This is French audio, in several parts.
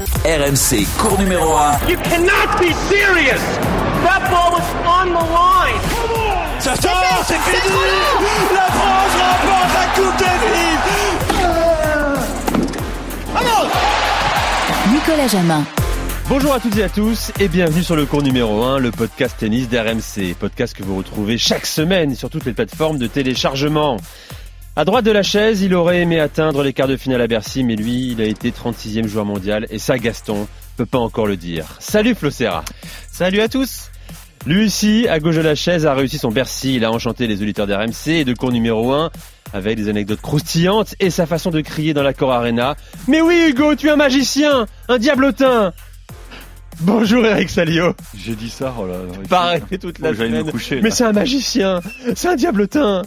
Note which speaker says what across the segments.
Speaker 1: RMC, cours numéro 1.
Speaker 2: You cannot be serious. That ball was on the line.
Speaker 3: Ça sort, c'est fini. La France remporte la Coupe Davis. Vamos
Speaker 4: Nicolas Jamin.
Speaker 5: Bonjour à toutes et à tous et bienvenue sur le cours numéro 1, le podcast tennis d'RMC. Podcast que vous retrouvez chaque semaine sur toutes les plateformes de téléchargement. À droite de la chaise, il aurait aimé atteindre les quarts de finale à Bercy, mais lui, il a été 36e joueur mondial et ça, Gaston, peut pas encore le dire. Salut Flo Serra.
Speaker 6: Salut à tous.
Speaker 5: Lui ici, à gauche de la chaise, a réussi son Bercy. Il a enchanté les auditeurs d'RMC et de cours numéro 1 avec des anecdotes croustillantes et sa façon de crier dans l'accord arena. Mais oui, Hugo, tu es un magicien, un diablotin. Bonjour Eric Salio.
Speaker 7: J'ai dit ça, oh là.
Speaker 5: Pareil toute la
Speaker 7: me coucher,
Speaker 5: mais c'est un magicien, c'est un diablotin.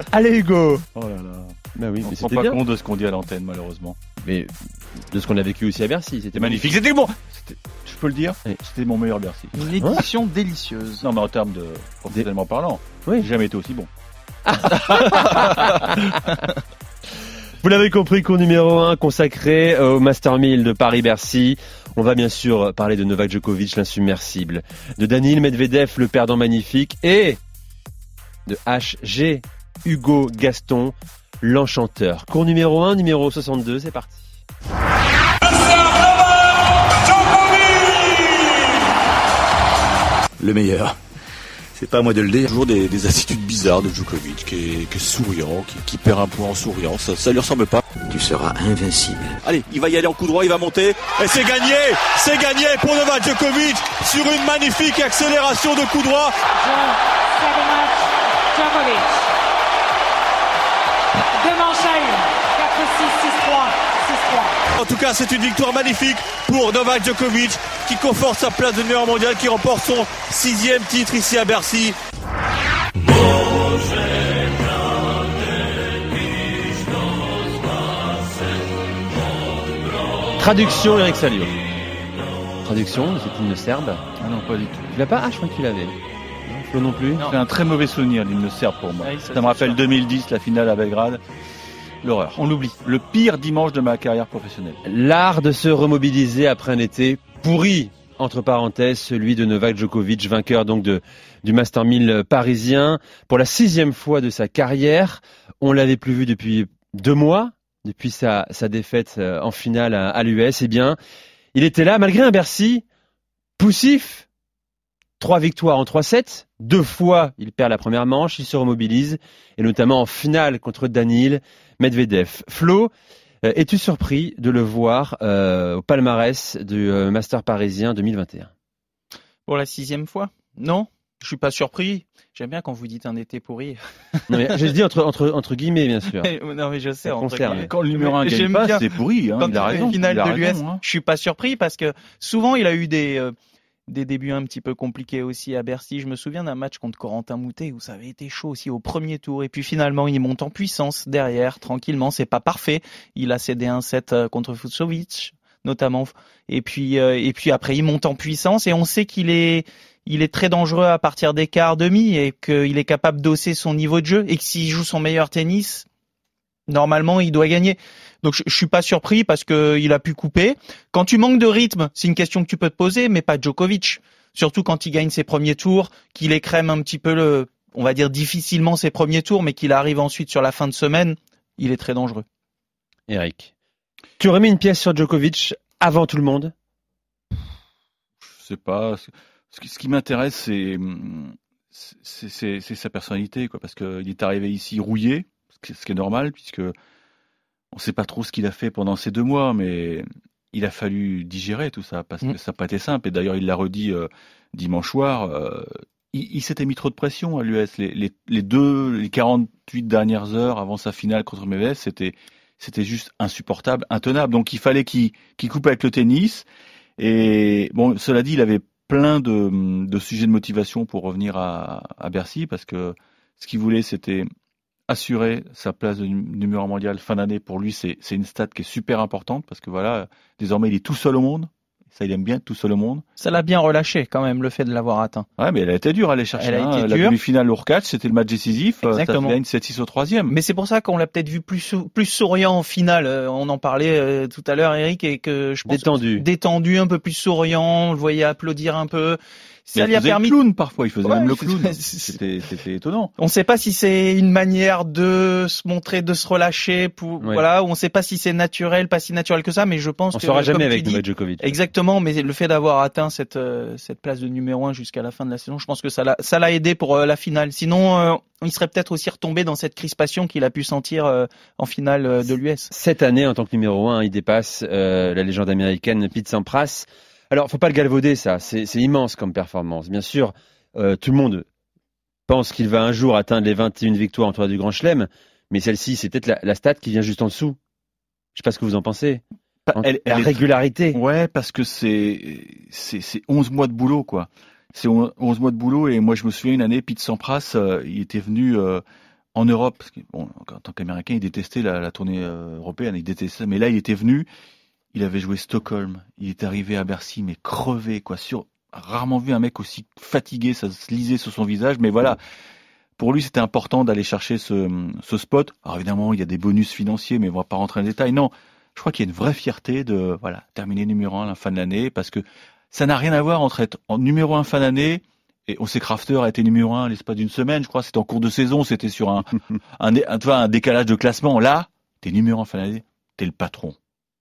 Speaker 5: Allez Hugo.
Speaker 7: Oh là là.
Speaker 5: Bah oui,
Speaker 7: On
Speaker 5: mais
Speaker 7: se rend pas
Speaker 5: bien.
Speaker 7: compte de ce qu'on dit à l'antenne, malheureusement.
Speaker 5: Mais de ce qu'on a vécu aussi à Bercy, c'était
Speaker 7: magnifique. C'était bon. Je peux le dire.
Speaker 5: Oui.
Speaker 7: C'était mon meilleur Bercy.
Speaker 6: Une édition délicieuse.
Speaker 7: Non, mais en termes de professionnellement parlant,
Speaker 5: Oui.
Speaker 7: j'ai jamais été aussi bon.
Speaker 5: Vous l'avez compris, cours numéro 1 consacré euh, au Master 1000 de Paris-Bercy. On va bien sûr parler de Novak Djokovic, l'insubmersible, de Daniil Medvedev, le perdant magnifique, et de HG Hugo Gaston, l'enchanteur. Cours numéro 1, numéro 62, c'est parti.
Speaker 8: le meilleur. C'est pas à moi de le dire. Toujours des, des attitudes bizarres de Djokovic, qui est, qui est souriant, qui, qui perd un point en souriant. Ça, ça lui ressemble pas.
Speaker 9: Tu seras invincible.
Speaker 8: Allez, il va y aller en coup droit, il va monter. Et c'est gagné C'est gagné pour Novak Djokovic sur une magnifique accélération de coup droit.
Speaker 10: Djokovic.
Speaker 8: En tout cas, c'est une victoire magnifique pour Novak Djokovic, qui conforte sa place de numéro mondial, qui remporte son sixième titre ici à Bercy.
Speaker 5: Traduction Eric Salio. Traduction de cet hymne serbe.
Speaker 7: Ah non, pas du tout.
Speaker 5: Tu l'as pas Ah, je crois que tu l'avais. Non, Flo non plus.
Speaker 7: C'est un très mauvais souvenir, l'hymne serbe pour moi.
Speaker 6: Oui, ça,
Speaker 7: ça,
Speaker 6: c'est
Speaker 7: me rappelle
Speaker 6: sûr.
Speaker 7: 2010, la finale à Belgrade. L'horreur. On l'oublie. Le pire dimanche de ma carrière professionnelle.
Speaker 5: L'art de se remobiliser après un été pourri, entre parenthèses, celui de Novak Djokovic, vainqueur donc de, du Master 1000 parisien, pour la sixième fois de sa carrière. On l'avait plus vu depuis deux mois, depuis sa, sa défaite euh, en finale à, à l'US. Eh bien, il était là, malgré un Bercy poussif. Trois victoires en 3-7. Deux fois, il perd la première manche, il se remobilise, et notamment en finale contre Danil Medvedev. Flo, euh, Es-tu surpris de le voir euh, au palmarès du euh, Master parisien 2021
Speaker 6: Pour la sixième fois? Non, je suis pas surpris. J'aime bien quand vous dites un été pourri.
Speaker 5: Non, mais J'ai dit entre, entre, entre guillemets, bien sûr.
Speaker 6: non mais je sais. Entre
Speaker 5: concerne.
Speaker 6: guillemets.
Speaker 7: Quand le numéro 1
Speaker 6: Mais
Speaker 7: gagne pas, c'est pourri. Hein.
Speaker 6: Quand
Speaker 7: il a raison.
Speaker 6: finale
Speaker 7: il a
Speaker 6: de l'US,
Speaker 7: hein.
Speaker 6: je suis pas surpris parce que souvent il a eu des euh, des débuts un petit peu compliqués aussi à Bercy. Je me souviens d'un match contre Corentin Moutet où ça avait été chaud aussi au premier tour et puis finalement il monte en puissance derrière tranquillement. C'est pas parfait. Il a cédé un set euh, contre Fucovic notamment et puis euh, et puis après il monte en puissance et on sait qu'il est il est très dangereux à partir des quarts demi et qu'il est capable d'osser son niveau de jeu et que s'il joue son meilleur tennis normalement il doit gagner. Donc je, je suis pas surpris parce que il a pu couper. Quand tu manques de rythme, c'est une question que tu peux te poser, mais pas Djokovic. Surtout quand il gagne ses premiers tours, qu'il écrème un petit peu le, on va dire difficilement ses premiers tours, mais qu'il arrive ensuite sur la fin de semaine, il est très dangereux.
Speaker 5: Eric. Tu aurais mis une pièce sur Djokovic avant tout le monde?
Speaker 7: Je sais pas. Ce ce qui, ce qui m'intéresse, c'est c'est- c'est c'est sa personnalité, quoi, parce qu'il est arrivé ici rouillé, ce qui, est normal, puisque on sait pas trop ce qu'il a fait pendant ces deux mois, mais il a fallu digérer tout ça, parce
Speaker 6: Mm.
Speaker 7: que ça n'a pas été simple. Et d'ailleurs, il l'a redit euh, dimanche soir. euh, il il s'était mis trop de pression à l'US. Les, les, les deux, les 48 dernières heures avant sa finale contre Medvedev, c'était c'était juste insupportable, intenable. Donc il fallait qu'il qu'il coupe avec le tennis. Et bon, cela dit, il avait plein de, de sujets de motivation pour revenir à, à Bercy parce que ce qu'il voulait, c'était assurer sa place de num- numéro un mondial fin d'année. Pour lui, c'est c'est une stat qui est super importante parce que voilà, désormais, il est tout seul au monde. Ça, il aime bien tout seul au monde.
Speaker 6: Ça l'a bien relâché quand même, le fait de l'avoir atteint.
Speaker 7: Ouais, mais elle a été dure à aller chercher.
Speaker 6: Elle a
Speaker 7: hein.
Speaker 6: été
Speaker 7: La
Speaker 6: dure.
Speaker 7: demi-finale au 4 c'était le match décisif. Euh,
Speaker 6: Exactement.
Speaker 7: Ça fait une 7-6 au troisième.
Speaker 6: Mais c'est pour ça qu'on l'a peut-être vu plus plus souriant en finale. Euh, On en parlait euh, tout à l'heure, Eric, et que je pense
Speaker 5: Détendu.
Speaker 6: détendu, un peu plus souriant. On le voyait applaudir un peu. Ça lui a permis.
Speaker 7: le clown parfois, il faisait
Speaker 6: Ouais,
Speaker 7: même le clown. C'était étonnant.
Speaker 6: On ne sait pas si c'est une manière de se montrer, de se relâcher, pour
Speaker 5: Ouais.
Speaker 6: voilà. On ne sait pas si c'est naturel, pas si naturel que ça. Mais je pense
Speaker 5: On
Speaker 6: que
Speaker 5: saura jamais avec
Speaker 6: dis,
Speaker 5: Novak Djokovic.
Speaker 6: Exactement, mais le fait d'avoir atteint cette euh, cette place de numéro un jusqu'à la fin de la saison, je pense que ça l'a ça l'a aidé pour euh, la finale. Sinon, euh, il serait peut-être aussi retombé dans cette crispation qu'il a pu sentir euh, en finale euh, de l'US.
Speaker 5: Cette année, en tant que numéro un, il dépasse euh, la légende américaine Pete Sampras. Alors, faut pas le galvauder, ça. C'est immense comme performance. Bien sûr, euh, tout le monde pense qu'il va un jour atteindre les 21 victoires en tournoi du Grand Chelem, mais celle-ci, c'est peut-être la, la stat qui vient juste en dessous. Je sais pas ce que vous en pensez. En-
Speaker 7: Elle-
Speaker 5: la
Speaker 7: elle est-
Speaker 5: régularité.
Speaker 7: Ouais, parce que c'est c'est c'est 11 mois de boulot quoi. C'est on- 11 mois de boulot et moi je me souviens une année Pete Sampras, euh, il était venu euh, en Europe parce que, bon en tant qu'américain, il détestait la, la tournée européenne, il détestait ça, mais là il était venu, il avait joué Stockholm, il est arrivé à Bercy mais crevé quoi, sur rarement vu un mec aussi fatigué, ça se lisait sur son visage, mais voilà. Pour lui, c'était important d'aller chercher ce, ce spot. Alors évidemment, il y a des bonus financiers, mais on va pas rentrer dans les détails. Non, je crois qu'il y a une vraie fierté de voilà terminer numéro un à la fin de l'année parce que ça n'a rien à voir entre être en numéro un fin d'année et on sait Crafter a été numéro un l'espace d'une semaine, je crois, c'était en cours de saison, c'était sur un un, un décalage de classement. Là, t'es numéro un fin d'année, t'es le patron,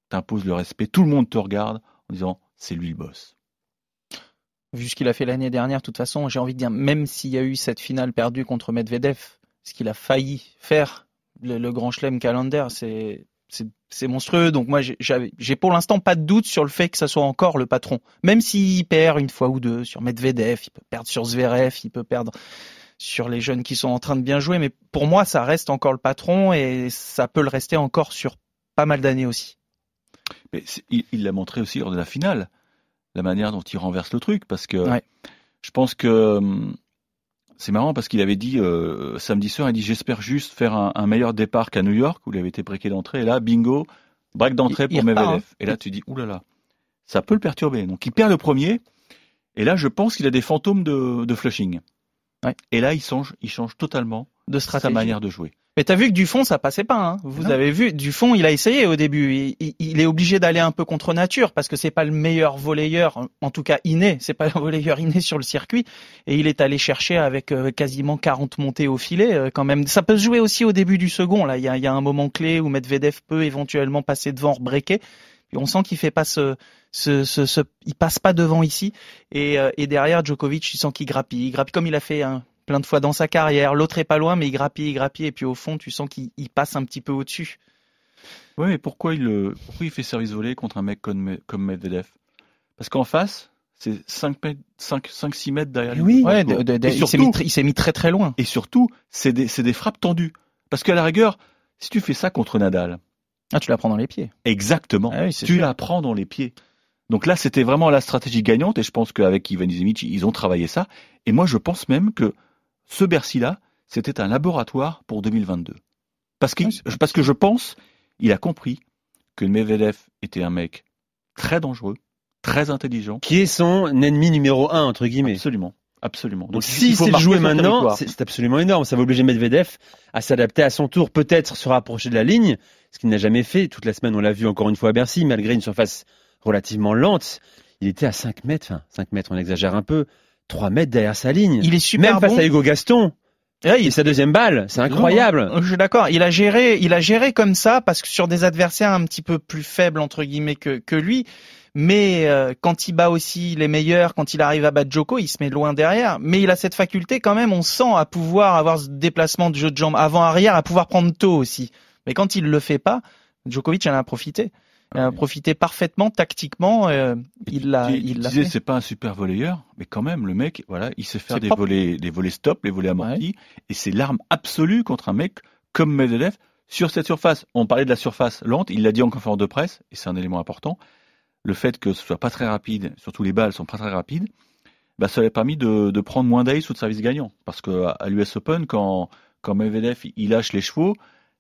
Speaker 7: t'imposes le respect, tout le monde te regarde en disant c'est lui le boss.
Speaker 6: Vu ce qu'il a fait l'année dernière, de toute façon, j'ai envie de dire, même s'il y a eu cette finale perdue contre Medvedev, ce qu'il a failli faire, le, Grand Chelem Calendar, c'est c'est monstrueux. Donc moi, j'ai pour l'instant pas de doute sur le fait que ça soit encore le patron. Même s'il perd une fois ou deux sur Medvedev, il peut perdre sur Zverev, il peut perdre sur les jeunes qui sont en train de bien jouer. Mais pour moi, ça reste encore le patron et ça peut le rester encore sur pas mal d'années aussi.
Speaker 7: Mais il l'a montré aussi lors de la finale, la manière dont il renverse le truc, parce que
Speaker 6: Ouais.
Speaker 7: je pense que hum, c'est marrant parce qu'il avait dit euh, samedi soir, il dit j'espère juste faire un, un meilleur départ qu'à New York où il avait été breaké d'entrée. Et là, bingo, break d'entrée pour Medvedev.
Speaker 6: hein.
Speaker 7: Et là, tu dis oulala, ça peut le perturber. Donc il perd le premier. Et là, je pense qu'il a des fantômes de, de flushing.
Speaker 6: Ouais.
Speaker 7: Et là, il change, il change totalement
Speaker 6: De
Speaker 7: sa
Speaker 6: stratégie.
Speaker 7: manière de jouer.
Speaker 6: Mais t'as vu que Dufond, ça passait pas. Hein. Vous
Speaker 7: Non.
Speaker 6: avez vu, Dufond, il a essayé au début. Il, est obligé d'aller un peu contre nature parce que c'est pas le meilleur volleyeur, en- tout cas inné. C'est pas un volleyeur inné sur le circuit. Et il est allé chercher avec euh, quasiment 40 montées au filet euh, quand même. Ça peut se jouer aussi au début du second. Là, il y a, il y a un moment clé où Medvedev peut éventuellement passer devant, breaker. On sent qu'il fait pas ce, ce, ce, ce- il passe pas devant ici. Et, euh, et derrière Djokovic, il sent qu'il grappille. Il grappille comme il a fait hein, plein de fois dans sa carrière. L'autre est pas loin, mais il grappille, il grappille. Et puis au fond, tu sens qu'il il passe un petit peu au-dessus.
Speaker 7: Ouais, mais pourquoi il, le- pourquoi il fait service volé contre un mec comme, Me- comme Medvedev? Parce qu'en face, c'est 5, 5, 5, 6 mètres derrière lui.
Speaker 5: oui.
Speaker 6: Ouais, de- de- de-
Speaker 7: Et
Speaker 6: il s'est
Speaker 7: surtout-
Speaker 6: mis, il s'est mis très très loin.
Speaker 7: Et surtout, c'est des, c'est des frappes tendues. Parce qu'à la rigueur, si tu fais ça contre Nadal,
Speaker 6: Ah, tu la prends dans les pieds.
Speaker 7: exactement,
Speaker 6: Ah oui,
Speaker 7: tu
Speaker 6: sûr.
Speaker 7: la prends dans les pieds. Donc là, c'était vraiment la stratégie gagnante, et je pense qu'avec Ivan Izemic, ils ont travaillé ça. Et moi, je pense même que ce Bercy-là, c'était un laboratoire pour 2022. Parce
Speaker 6: c'est
Speaker 7: parce que je pense, il a compris que Medvedev était un mec très dangereux, très intelligent.
Speaker 5: Qui est son ennemi numéro un, entre guillemets.
Speaker 7: Absolument. Absolument.
Speaker 5: Donc si c'est
Speaker 7: son
Speaker 5: maintenant, c'est absolument énorme. Ça va obliger Medvedev à s'adapter à son tour, peut-être se rapprocher de la ligne, ce qu'il n'a jamais fait. Toute la semaine, on l'a vu encore une fois à Bercy, malgré une surface relativement lente. Il était à 5 mètres, enfin 5 mètres, on exagère un peu, 3 mètres derrière sa ligne.
Speaker 6: Il est super
Speaker 5: Même face
Speaker 6: bon.
Speaker 5: à Hugo Gaston.
Speaker 6: Ouais,
Speaker 5: Et
Speaker 6: il-
Speaker 5: sa deuxième balle, c'est incroyable.
Speaker 6: Je suis d'accord. Il a géré, il a géré comme ça parce que sur des adversaires un petit peu plus faibles entre guillemets que que lui. Mais euh, quand il bat aussi les meilleurs, quand il arrive à battre Joko, il se met loin derrière. Mais il a cette faculté quand même, on sent, à pouvoir avoir ce déplacement de jeu de jambes avant-arrière, à pouvoir prendre tôt aussi. Mais quand il le fait pas, Djokovic en a profité. A
Speaker 7: Ouais.
Speaker 6: profité parfaitement, tactiquement. euh, il l'a, il
Speaker 7: c'est pas un super volleyeur, mais quand même le mec, voilà, il sait faire des
Speaker 6: propre.
Speaker 7: volets, des volets stop, les volets amortis, et c'est l'arme absolue contre un mec comme Medvedev sur cette surface. On parlait de la surface lente, il l'a dit en conférence de presse, et c'est un élément important. Le fait que ce soit pas très rapide, surtout les balles sont pas très rapides, bah ça lui a permis de, de prendre moins d'ace ou de service gagnant, parce que à, à l'US Open, quand quand Medvedev il lâche les chevaux,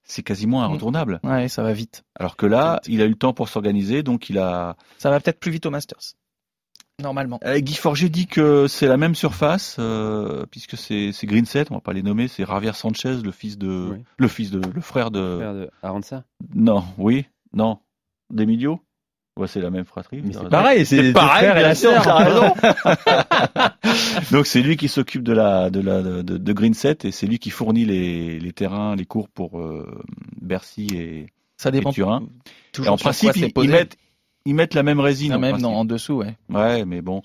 Speaker 7: c'est quasiment
Speaker 6: Mm.
Speaker 7: inretournable.
Speaker 6: Ouais, ça va vite.
Speaker 7: Alors que là, il a eu le temps pour s'organiser, donc il a
Speaker 6: Ça va peut-être plus vite au Masters. Normalement.
Speaker 7: Euh, Guy Forget dit que c'est la même surface, euh, puisque c'est c'est Green Set, on va pas les nommer, c'est Javier Sanchez, le fils de,
Speaker 5: Oui.
Speaker 7: le fils de, le frère de,
Speaker 5: Frère de Aranza.
Speaker 7: non, oui, non, d'Emilio? Ouais, c'est la même fratrie.
Speaker 5: Mais c'est pareil, c'est les
Speaker 7: pareil,
Speaker 5: frères et la sœur.
Speaker 7: raison. Donc c'est lui qui s'occupe de la de la de, de Green Set et c'est lui qui fournit les, les terrains, les cours pour euh, Bercy et,
Speaker 6: Ça dépend
Speaker 7: et Turin.
Speaker 6: toujours
Speaker 7: Et en principe, ils, mettent ils mettent la même résine.
Speaker 6: Ah,
Speaker 7: en
Speaker 6: même dessous, ouais.
Speaker 7: Ouais, mais bon,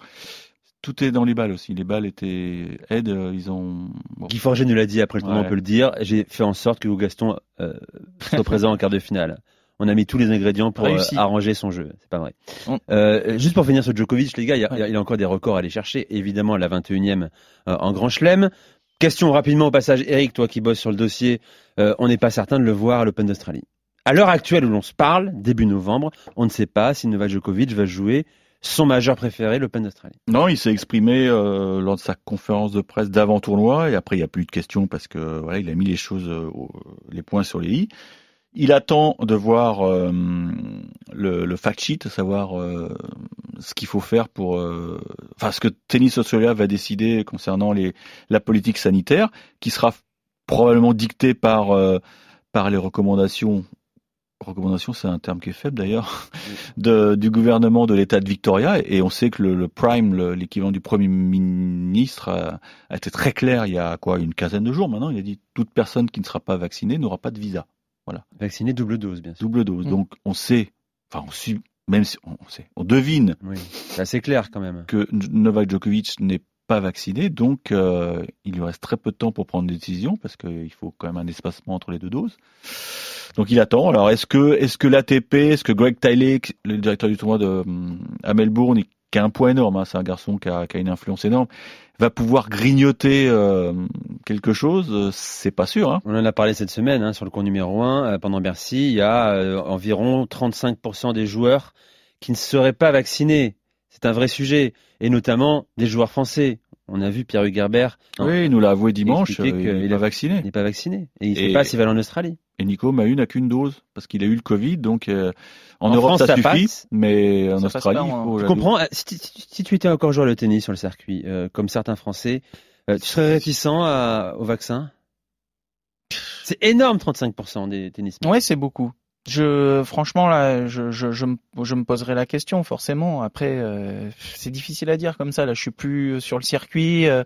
Speaker 7: tout est dans les balles aussi. Les balles étaient aides, euh, ils ont. bon.
Speaker 5: Guy Forget nous l'a dit après le tournoi,
Speaker 7: Ouais.
Speaker 5: on peut le dire. J'ai fait en sorte que Gaston euh, soit présent en quart de finale. On a mis tous les ingrédients pour euh, arranger son jeu. C'est pas vrai.
Speaker 6: On-
Speaker 5: Euh, juste pour finir sur Djokovic, les gars, il y, a-
Speaker 6: Ouais.
Speaker 5: il y a encore des records à aller chercher. Évidemment, la 21e euh, en Grand Chelem. Question rapidement au passage, Eric, toi qui bosses sur le dossier, euh, on n'est pas certain de le voir à l'Open d'Australie. À l'heure actuelle où l'on se parle, début novembre, on ne sait pas si Novak Djokovic va jouer son majeur préféré, l'Open d'Australie.
Speaker 7: Non, il s'est exprimé euh, lors de sa conférence de presse d'avant tournoi et après il n'y a plus eu de questions parce que voilà, il a mis les choses, euh, les points sur les i. Il attend de voir euh, le, le fact sheet, à savoir euh, ce qu'il faut faire pour, euh, enfin ce que Tennis Australia va décider concernant les, la politique sanitaire, qui sera probablement dictée par euh, par les recommandations. Recommandations, c'est un terme qui est faible d'ailleurs, du gouvernement de l'État de Victoria. Et on sait que le, le Prime, le- l'équivalent du Premier ministre, a, a été très clair il y a quoi, une quinzaine de jours maintenant. Il a dit toute personne qui ne sera pas vaccinée n'aura pas de visa.
Speaker 5: Vacciné double dose, bien sûr.
Speaker 7: Double dose.
Speaker 6: Mm.
Speaker 7: Donc on sait, enfin on suit, même si on sait, on devine
Speaker 5: Oui, c'est assez clair quand même.
Speaker 7: que Novak Djokovic n'est pas vacciné, donc euh, il lui reste très peu de temps pour prendre des décisions parce qu'il faut quand même un espacement entre les deux doses. Donc il attend. Alors est-ce que est-ce que l'ATP, est-ce que Greg Tiley, le directeur du tournoi de hum, à Melbourne, qui a un poids énorme, hein, c'est un garçon qui a, une influence énorme, va pouvoir grignoter euh, quelque chose Euh, C'est pas sûr. Hein.
Speaker 5: On en a parlé cette semaine hein, sur le cours numéro 1. pendant Bercy, il y a euh, environ 35% des joueurs qui ne seraient pas vaccinés. C'est un vrai sujet. Et notamment des joueurs français. On a vu Pierre Hugerbert. Non,
Speaker 7: Oui, il nous l'a avoué dimanche. euh, il
Speaker 5: a-
Speaker 7: est vacciné.
Speaker 5: Il n'est pas vacciné. Et il ne sait pas s'il va aller en Australie.
Speaker 7: Et Nico Mahut n'a qu'une dose parce qu'il a eu le Covid, donc euh, en,
Speaker 5: En
Speaker 7: Europe
Speaker 5: France,
Speaker 7: ça,
Speaker 5: ça
Speaker 7: suffit,
Speaker 5: passe.
Speaker 7: mais en Australie,
Speaker 6: pas
Speaker 7: il faut
Speaker 5: Je comprends. euh, Si, si- si tu étais encore joueur de tennis sur le circuit, euh, comme certains Français, euh, tu serais réticent à- au vaccin? C'est énorme, 35% des tennismen.
Speaker 6: Ouais, c'est beaucoup. Je, franchement, là, je, je, je, me, je me poserai la question, forcément. Après, euh, c'est difficile à dire comme ça. Là, je suis plus sur le circuit. euh,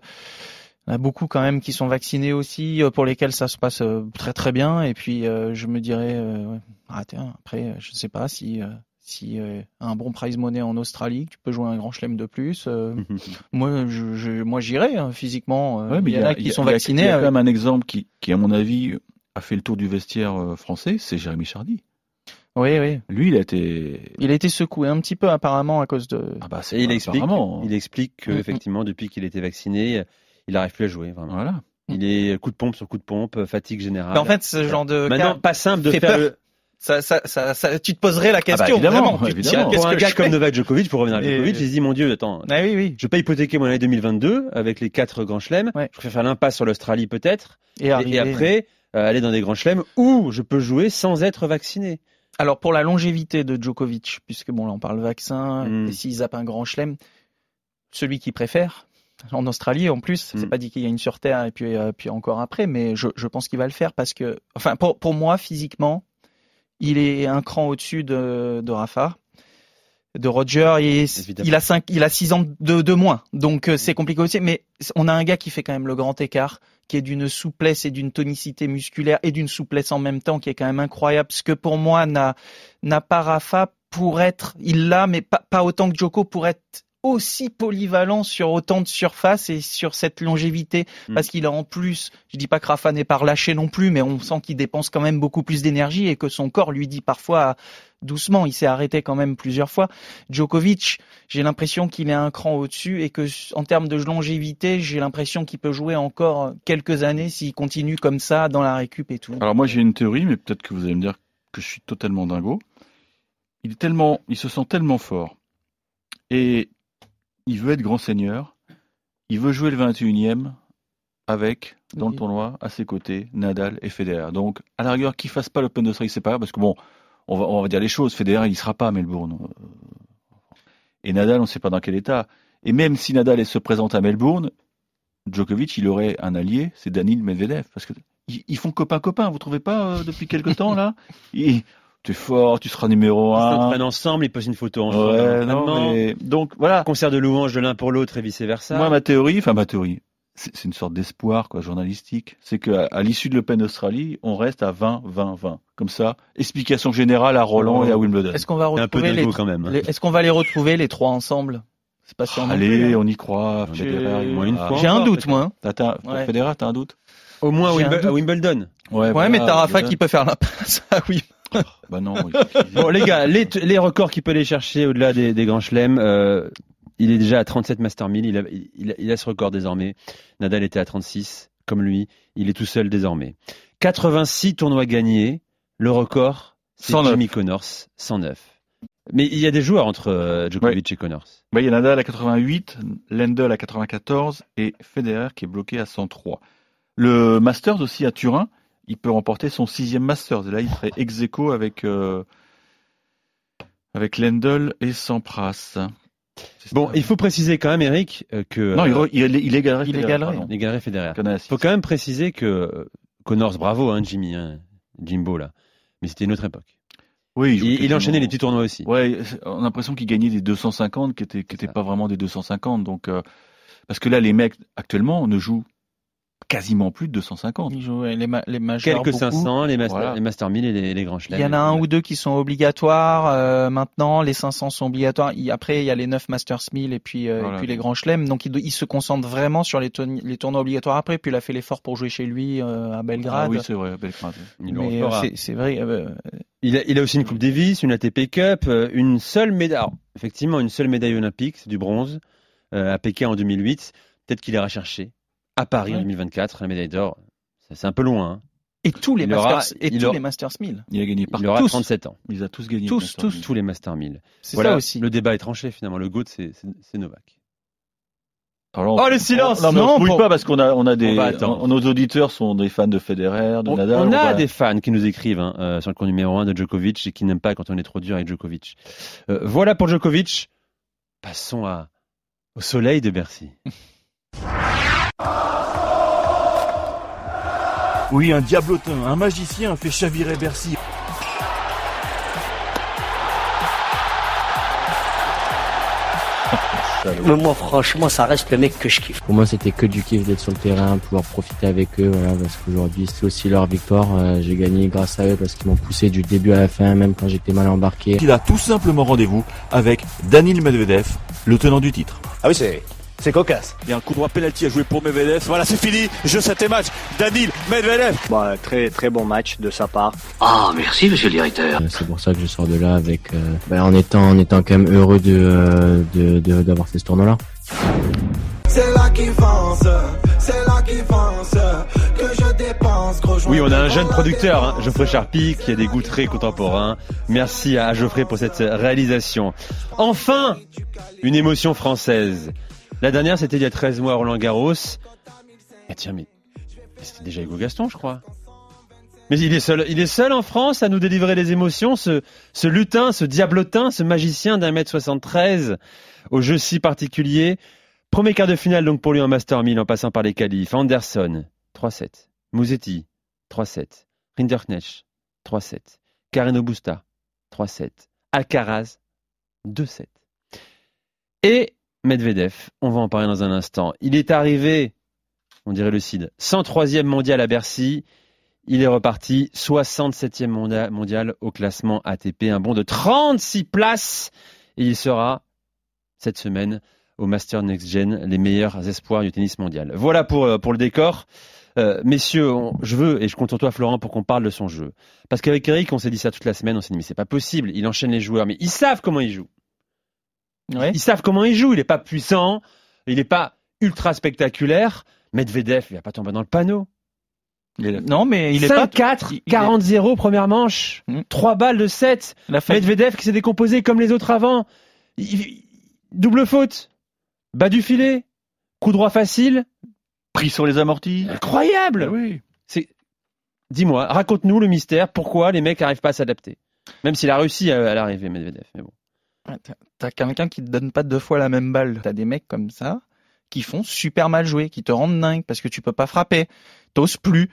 Speaker 6: il y en a beaucoup quand même qui sont vaccinés aussi, euh, pour lesquels ça se passe euh, très très bien. Et puis, euh, je me dirais, euh, ouais, ah tiens, après, je sais pas si, euh, si euh, un bon prize money en Australie, tu peux jouer un grand chelem de plus. euh, moi, je, moi, j'irais hein, physiquement. euh,
Speaker 7: Ouais, mais
Speaker 6: il y en a qui
Speaker 7: il y a-
Speaker 6: sont vaccinés.
Speaker 7: Il y a quand même un exemple qui, qui, à mon avis, a fait le tour du vestiaire euh, français, c'est Jérémy Chardy.
Speaker 6: Oui, oui.
Speaker 7: Lui, il a été.
Speaker 6: Il a été secoué un petit peu apparemment à cause de.
Speaker 7: Ah bah,
Speaker 5: Et il explique,
Speaker 7: apparemment.
Speaker 5: il explique que,
Speaker 6: Mm, mm.
Speaker 5: effectivement, depuis qu'il était vacciné, il n'arrive plus à jouer. Vraiment.
Speaker 7: Voilà.
Speaker 5: Il est coup de pompe sur coup de pompe, fatigue générale.
Speaker 6: Mais en fait, ce genre de
Speaker 5: Maintenant,
Speaker 6: cas,
Speaker 5: pas simple de faire
Speaker 6: peur.
Speaker 5: le,
Speaker 6: ça, ça, ça, ça- tu te poserais la question.
Speaker 7: évidemment,
Speaker 6: vraiment. Tu te
Speaker 7: évidemment.
Speaker 6: qu'est-ce
Speaker 5: pour un
Speaker 6: que
Speaker 5: gars
Speaker 6: je
Speaker 5: comme Novak Djokovic, pour revenir à Djokovic, il se dit, mon Dieu, attends,
Speaker 6: Ah oui, oui.
Speaker 5: je vais pas hypothéquer mon année 2022 avec les quatre grands chelems.
Speaker 6: Ouais.
Speaker 5: Je préfère faire l'impasse sur l'Australie peut-être.
Speaker 6: Et,
Speaker 5: Et,
Speaker 6: arriver-
Speaker 5: et après, euh, aller dans des grands chelems où je peux jouer sans être vacciné.
Speaker 6: Alors pour la longévité de Djokovic, puisque bon là on parle vaccin,
Speaker 5: Mm.
Speaker 6: et s'il zappe un grand chelem, celui qui préfère en Australie en plus, c'est
Speaker 5: Mm.
Speaker 6: pas dit qu'il y a une sur terre et puis euh, puis encore après, mais je, je pense qu'il va le faire parce que, enfin pour pour moi physiquement, il est un cran au-dessus de de Rafa. De Roger,
Speaker 5: Évidemment.
Speaker 6: il a cinq, il a six ans de, de moins, donc euh, c'est compliqué aussi. Mais on a un gars qui fait quand même le grand écart, qui est d'une souplesse et d'une tonicité musculaire et d'une souplesse en même temps, qui est quand même incroyable. Ce que pour moi n'a n'a pas Rafa pour être, il l'a, mais pas, pas autant que Joko pour être aussi polyvalent sur autant de surface et sur cette longévité
Speaker 5: Mm.
Speaker 6: parce qu'il a en plus, je dis pas que Rafa n'est pas relâché non plus, mais on sent qu'il dépense quand même beaucoup plus d'énergie et que son corps lui dit parfois doucement, il s'est arrêté quand même plusieurs fois. Djokovic, j'ai l'impression qu'il est un cran au-dessus et que en termes de longévité, j'ai l'impression qu'il peut jouer encore quelques années s'il continue comme ça dans la récup et tout.
Speaker 7: Alors moi, j'ai une théorie, mais peut-être que vous allez me dire que je suis totalement dingo. Il est tellement, il se sent tellement fort. Et il veut être grand seigneur. Il veut jouer le 21e avec, dans le tournoi, à ses côtés, Nadal et Federer. Donc, à la rigueur, qu'il fasse pas l'Open d'Australie, c'est pas grave, parce que bon, on va, on va dire les choses. Federer, il sera pas à Melbourne. Euh, Et Nadal, on ne sait pas dans quel état. Et même si Nadal se présente à Melbourne, Djokovic, il aurait un allié, c'est Danil Medvedev. Parce que ils, ils font copain-copain, vous trouvez pas, euh, depuis quelque temps, là? Ils- Tu es fort, tu seras numéro
Speaker 5: Ils
Speaker 7: un.
Speaker 5: s'entraînent ensemble, ils posent une photo ensemble.
Speaker 7: Ouais,
Speaker 5: à
Speaker 7: non, mais- Donc, voilà.
Speaker 5: Concert de louanges de l'un pour l'autre et vice versa.
Speaker 7: Moi, ma théorie, enfin, ma théorie, c'est une sorte d'espoir, quoi, journalistique. C'est qu'à à, l'issue de l'Open d'Australie, on reste à 20, 20, 20. Comme ça. Explication générale à Roland et à Wimbledon.
Speaker 6: Est-ce qu'on va
Speaker 5: C'est un peu
Speaker 6: retrouver les,
Speaker 5: quand même. hein.
Speaker 6: les- est-ce qu'on va les retrouver les trois ensemble? C'est pas sûr.
Speaker 7: Allez, on y croit.
Speaker 5: J'ai-
Speaker 6: un doute moi.
Speaker 7: T'as,
Speaker 6: Ouais.
Speaker 7: Federer, t'as un doute?
Speaker 5: Au moins à, à Wimbledon.
Speaker 6: Ouais,
Speaker 7: voilà,
Speaker 6: mais t'as Rafa
Speaker 7: Wimbledon.
Speaker 6: qui peut faire la passe. Ah oui.
Speaker 7: Bah non. il-
Speaker 5: Bon, les gars, les, les records qu'il peut aller chercher au-delà des, des grands chelems, euh, il est déjà à 37 Master 1000. Il a, il, a, il a ce record désormais. Nadal était à 36, comme lui. Il est tout seul désormais. 86 tournois gagnés. Le record, c'est
Speaker 7: 109.
Speaker 5: Jimmy Connors, 109. Mais il y a des joueurs entre euh, Djokovic et Connors.
Speaker 7: Bah, il y a Nadal à 88, Lendl à 94 et Federer qui est bloqué à 103. Le Masters aussi à Turin, il peut remporter son sixième Masters. Et là, il serait ex aequo avec, euh, avec Lendl et Sampras.
Speaker 5: Bon, il faut préciser quand même, Eric, euh, que
Speaker 7: Non, il,
Speaker 5: euh,
Speaker 7: il, il égalerait
Speaker 6: il
Speaker 7: Federer,
Speaker 5: il égalerait Federer. Il faut quand même préciser que euh, Connors, bravo, hein, Jimmy, hein, Jimbo là. Mais c'était une autre époque.
Speaker 7: Oui,
Speaker 5: Il, enchaînait les petits tournois aussi.
Speaker 7: Ouais, on a l'impression qu'il gagnait des 250 qui étaient, qui étaient
Speaker 5: ça.
Speaker 7: pas vraiment des 250. Donc, euh, parce que là, les mecs actuellement ne jouent quasiment plus de 250.
Speaker 6: Il joue les, ma- les majeurs.
Speaker 5: Quelques
Speaker 6: beaucoup.
Speaker 5: 500, les Master,
Speaker 7: Voilà.
Speaker 5: les master 1000 et les, les grands chelems.
Speaker 6: Il y en a un ou deux qui sont obligatoires euh, maintenant. Les 500 sont obligatoires. Il- après, il y a les 9 Masters 1000 et puis, euh,
Speaker 7: Voilà.
Speaker 6: et puis les grands chelems. Donc, il, se concentre vraiment sur les, tournois obligatoires après. Puis, il a fait l'effort pour jouer chez lui euh, à Belgrade.
Speaker 7: Ah oui, c'est vrai, Belgrade.
Speaker 6: C'est- vrai. euh,
Speaker 5: Il a, il a aussi une Coupe Davis, une ATP Cup, une seule médaille. alors, effectivement, une seule médaille olympique, c'est du bronze, euh, à Pékin en 2008. Peut-être qu'il ira chercher à Paris en
Speaker 6: Ouais.
Speaker 5: 2024 la médaille d'or. Ça, C'est un peu loin. hein.
Speaker 6: et tous les
Speaker 5: Il aura-
Speaker 6: Masters, et tous
Speaker 5: aura-
Speaker 6: les Masters 1000.
Speaker 7: Il a gagné par
Speaker 5: Il aura
Speaker 6: tous.
Speaker 5: 37 ans.
Speaker 7: Il a tous gagné.
Speaker 6: Tous,
Speaker 7: bien sûr.
Speaker 6: tous.
Speaker 5: Tous les Master 1000.
Speaker 6: C'est
Speaker 5: Voilà,
Speaker 6: ça aussi.
Speaker 5: le débat est tranché finalement. Le GOAT, c'est Novak.
Speaker 7: Alors,
Speaker 5: Oh, le silence
Speaker 7: Non, mais on
Speaker 6: pour-
Speaker 7: pas parce qu'on a, on a des,
Speaker 5: On
Speaker 7: on- nos auditeurs sont des fans de Federer, de
Speaker 5: On,
Speaker 7: Nadal.
Speaker 5: on a
Speaker 7: va-
Speaker 5: des fans qui nous écrivent hein, euh, sur le compte numéro 1 de Djokovic et qui n'aiment pas quand on est trop dur avec Djokovic. Euh, voilà pour Djokovic. Passons à, au soleil de Bercy.
Speaker 9: Oui, un diablotin, un magicien fait chavirer Bercy.
Speaker 10: Mais moi, franchement, ça reste le mec que je kiffe.
Speaker 11: Pour moi, c'était que du kiff d'être sur le terrain, pouvoir profiter avec eux, voilà, parce qu'aujourd'hui, c'est aussi leur victoire. Euh, j'ai gagné grâce à eux parce qu'ils m'ont poussé du début à la fin, même quand j'étais mal embarqué.
Speaker 9: Il a tout simplement rendez-vous avec Danil Medvedev, le tenant du titre.
Speaker 12: Ah oui, c'est, c'est cocasse.
Speaker 9: Il y a un coup droit penalty à jouer pour Medvedev. Voilà, c'est fini. Jeu 7 match. Danil Medvedev.
Speaker 12: Bon, euh, très très bon match de sa part.
Speaker 10: Ah, merci, monsieur le directeur.
Speaker 11: Euh, C'est pour ça que je sors de là avec, euh, ben, en étant, en étant quand même heureux de, euh, de, de- d'avoir fait ce tournoi-là.
Speaker 3: C'est là qui pense, c'est là qui pense que je dépense gros
Speaker 5: Oui, on a un jeune producteur, hein, Geoffrey Charpie, qui a des goûts très contemporains. Merci à Geoffrey pour cette réalisation. Enfin, une émotion française. La dernière, c'était il y a 13 mois Roland Garros. Ah tiens, mais c'était déjà Hugo Gaston, je crois? Mais il est seul, il est seul en France à nous délivrer les émotions, ce, ce lutin, ce diablotin, ce magicien d'un mètre 73, au jeu si particulier. Premier quart de finale donc pour lui en Master 1000 en passant par les qualifs. Anderson, 3-7. Musetti, 3-7. Rinderknecht, 3-7. Carreno Busta, 3-7. Alcaraz, 2-7. Et Medvedev, on va en parler dans un instant. Il est arrivé, on dirait le CID, 103e mondial à Bercy. Il est reparti 67e monda- mondial au classement ATP, un bond de 36 places. Et il sera cette semaine au Master Next Gen, les meilleurs espoirs du tennis mondial. Voilà pour, euh, le décor. Euh, messieurs, je veux, et je compte sur toi Florent, pour qu'on parle de son jeu. Parce qu'avec Eric, on s'est dit ça toute la semaine, on s'est dit mais c'est pas possible, il enchaîne les joueurs, mais ils savent comment ils jouent.
Speaker 6: Ouais.
Speaker 5: Ils savent comment il joue. Il n'est pas puissant, il n'est pas ultra spectaculaire. Medvedev, il va pas tomber dans le panneau.
Speaker 6: Non, mais il est pas.
Speaker 5: 5-4,
Speaker 6: il- il est-
Speaker 5: 40-0 première manche,
Speaker 6: Mm.
Speaker 5: 3 balles de 7.
Speaker 6: La fête.
Speaker 5: Medvedev qui s'est décomposé comme les autres avant. Il- double faute, bas du filet, coup droit facile,
Speaker 7: Pris sur les amortis.
Speaker 5: incroyable.
Speaker 7: oui.
Speaker 5: C'est, dis-moi, raconte-nous le mystère. Pourquoi les mecs n'arrivent pas à s'adapter? Même s'il a réussi à, à l'arrivée, Medvedev. Mais bon.
Speaker 6: T'as quelqu'un qui te donne pas deux fois la même balle. T'as des mecs comme ça qui font super mal jouer, qui te rendent dingue parce que tu peux pas frapper. T'oses plus.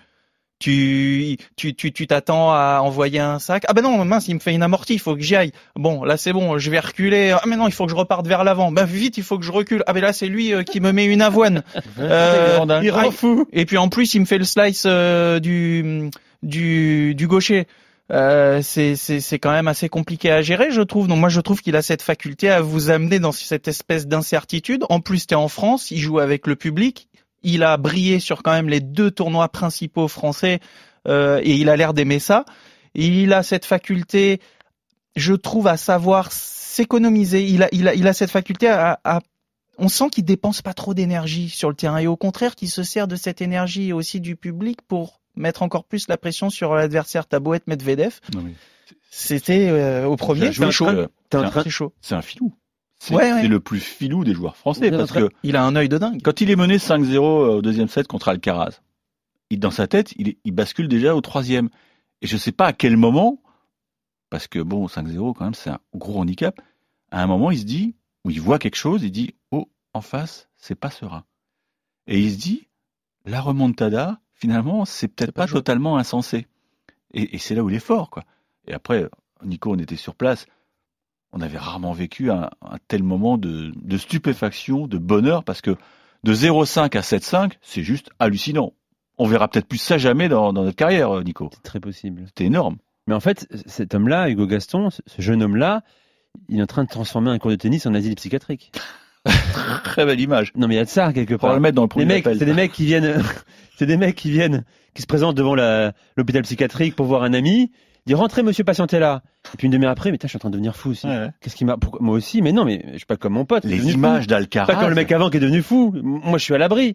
Speaker 6: Tu, tu, tu, tu t'attends à envoyer un sac. Ah ben non, mince, il me fait une amortie, il faut que j'y aille. Bon, là c'est bon, je vais reculer. Ah mais non, il faut que je reparte vers l'avant. Ben vite, il faut que je recule. Ah ben là c'est lui euh, qui me met une avoine. Euh,
Speaker 5: il rend fou.
Speaker 6: Et puis en plus, il me fait le slice euh, du, du, du gaucher. Euh, c'est quand même assez compliqué à gérer, je trouve. Donc moi, je trouve qu'il a cette faculté à vous amener dans cette espèce d'incertitude. En plus, t'es en France, il joue avec le public. Il a brillé sur quand même les deux tournois principaux français euh, et il a l'air d'aimer ça. Il a cette faculté, je trouve, à savoir s'économiser. Il a il a il a cette faculté à, à on sent qu'il dépense pas trop d'énergie sur le terrain et au contraire qu'il se sert de cette énergie aussi du public pour mettre encore plus la pression sur l'adversaire. T'as beau être Medvedev, c'était euh, au premier,
Speaker 7: C'est
Speaker 6: chaud. chaud.
Speaker 7: c'est un filou. C'est
Speaker 6: Ouais,
Speaker 7: le plus filou des joueurs français parce que
Speaker 6: Il a un œil de dingue.
Speaker 7: quand il est mené 5-0 au deuxième set contre Alcaraz, il, dans sa tête, il, bascule déjà au troisième. Et je sais pas à quel moment, parce que bon, 5-0 quand même, c'est un gros handicap. À un moment, il se dit, ou il voit quelque chose, il dit, oh, en face, c'est pas serein. Et il se dit, la remontada, finalement, c'est peut-être
Speaker 6: pas
Speaker 7: totalement insensé. Et, et c'est là où il est fort, quoi. Et après, Nico, on était sur place. On avait rarement vécu un, un tel moment de, de stupéfaction, de bonheur, parce que de 0,5 à 7,5, c'est juste hallucinant. On verra peut-être plus ça jamais dans, dans notre carrière, euh, Nico.
Speaker 5: C'est très possible.
Speaker 7: C'était énorme.
Speaker 5: Mais en fait, cet homme-là, Hugo Gaston, ce ce jeune homme-là, il est en train de transformer un cours de tennis en asile psychiatrique.
Speaker 7: Très belle image.
Speaker 5: Non, mais il y a de ça quelque
Speaker 7: On va
Speaker 5: part.
Speaker 7: le mettre dans le
Speaker 5: Les
Speaker 7: premier
Speaker 5: mecs,
Speaker 7: appel.
Speaker 5: c'est des mecs qui viennent, c'est des mecs qui viennent, qui se présentent devant l'hôpital psychiatrique pour voir un ami, dire rentrez monsieur patientez là. Et puis une demi-heure après, mais je suis en train de devenir fou aussi.
Speaker 7: Ouais, ouais.
Speaker 5: Qu'est-ce qui m'a, moi aussi, mais non, mais je suis pas comme mon pote.
Speaker 7: Les images d'Alcaraz.
Speaker 5: Pas comme le mec avant qui est devenu fou. Moi, je suis à l'abri.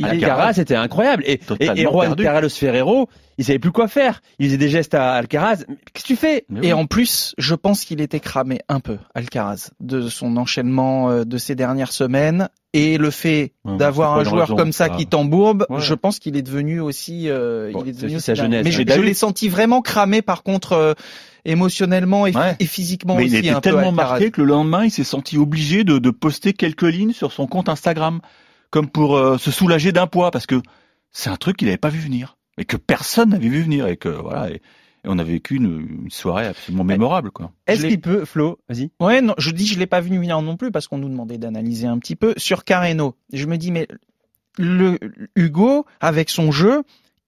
Speaker 5: Il
Speaker 7: Alcaraz,
Speaker 5: c'était incroyable. Et, et, et Juan
Speaker 7: perdu.
Speaker 5: Carlos Ferrero, il savait plus quoi faire. Il faisait des gestes à Alcaraz. Qu'est-ce que tu fais
Speaker 6: Et en plus, je pense qu'il était cramé un peu, Alcaraz, de son enchaînement euh, de ces dernières semaines. Et le fait
Speaker 7: Ouais,
Speaker 6: d'avoir un joueur
Speaker 7: raison,
Speaker 6: comme ça
Speaker 7: ça.
Speaker 6: qui t'embourbe,
Speaker 7: Ouais.
Speaker 6: je pense qu'il est devenu aussi, euh,
Speaker 5: Bon,
Speaker 6: il est devenu
Speaker 5: aussi sa jeunesse.
Speaker 6: Mais je,
Speaker 7: Mais
Speaker 6: je
Speaker 7: David-
Speaker 6: l'ai senti vraiment cramé, par contre, euh, émotionnellement et,
Speaker 7: Ouais.
Speaker 6: et physiquement
Speaker 7: Mais
Speaker 6: aussi
Speaker 7: il était
Speaker 6: un
Speaker 7: tellement marqué que le lendemain, il s'est senti obligé de, de poster quelques lignes sur son compte Instagram, comme pour euh, se soulager d'un poids, parce que c'est un truc qu'il n'avait pas vu venir, et que personne n'avait vu venir, et que voilà, et, et on a vécu une, une soirée absolument mémorable, quoi.
Speaker 5: Est-ce qu'il peut, Flo, vas-y.
Speaker 6: Ouais, non, je dis je l'ai pas vu venir non plus parce qu'on nous demandait d'analyser un petit peu sur Carreno. Je me dis mais le Hugo avec son jeu,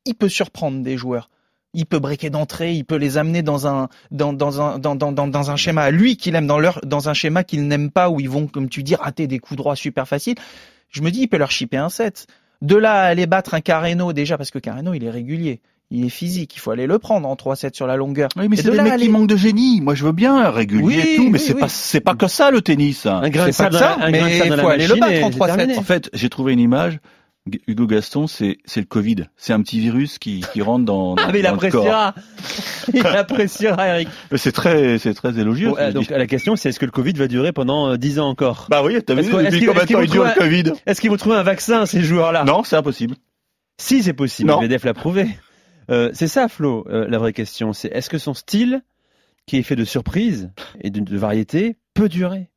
Speaker 6: il peut surprendre des joueurs. Il peut breaker d'entrée, il peut les amener dans un dans dans un dans dans dans, dans un schéma à lui qu'il aime dans leur dans un schéma qu'il n'aime pas où ils vont comme tu dis rater des coups droits super faciles. Je me dis il peut leur chipper un set. De là à aller battre un Carreno déjà parce que Carreno il est régulier. Il est physique, il faut aller le prendre en 3-7 sur la longueur.
Speaker 7: Oui, mais c'est
Speaker 6: de
Speaker 7: des
Speaker 6: là
Speaker 7: mecs
Speaker 6: à
Speaker 7: qui manquent de génie. Moi, je veux bien régulier
Speaker 6: Oui,
Speaker 7: et tout, mais
Speaker 6: oui,
Speaker 7: c'est
Speaker 6: oui.
Speaker 7: pas c'est pas que ça le tennis.
Speaker 5: Un grain de
Speaker 6: C'est pas
Speaker 5: sable
Speaker 6: ça,
Speaker 5: la- un
Speaker 6: mais
Speaker 5: grain de sable dans
Speaker 6: faut
Speaker 5: la
Speaker 6: aller le battre en
Speaker 5: c'est
Speaker 6: 3-7.
Speaker 5: terminé.
Speaker 7: En fait, j'ai trouvé une image. Hugo Gaston, c'est c'est le Covid. C'est un petit virus qui, qui rentre dans, dans,
Speaker 5: Ah, mais il
Speaker 7: dans le corps.
Speaker 5: il appréciera, Eric.
Speaker 7: C'est très c'est très élogieux.
Speaker 5: Bon, euh, donc,
Speaker 7: dis.
Speaker 5: la question, c'est est-ce que le Covid va durer pendant euh, 10 ans encore
Speaker 7: Bah oui, t'as vu combien de temps il dure le Covid
Speaker 5: Est-ce qu'ils vont trouver un vaccin, ces joueurs-là
Speaker 7: Non, c'est impossible.
Speaker 5: Si, c'est possible. Medvedev l'a prouvé. Euh, c'est ça, Flo, euh, la vraie question. C'est est-ce que son style, qui est fait de surprises et de, de variété, peut durer?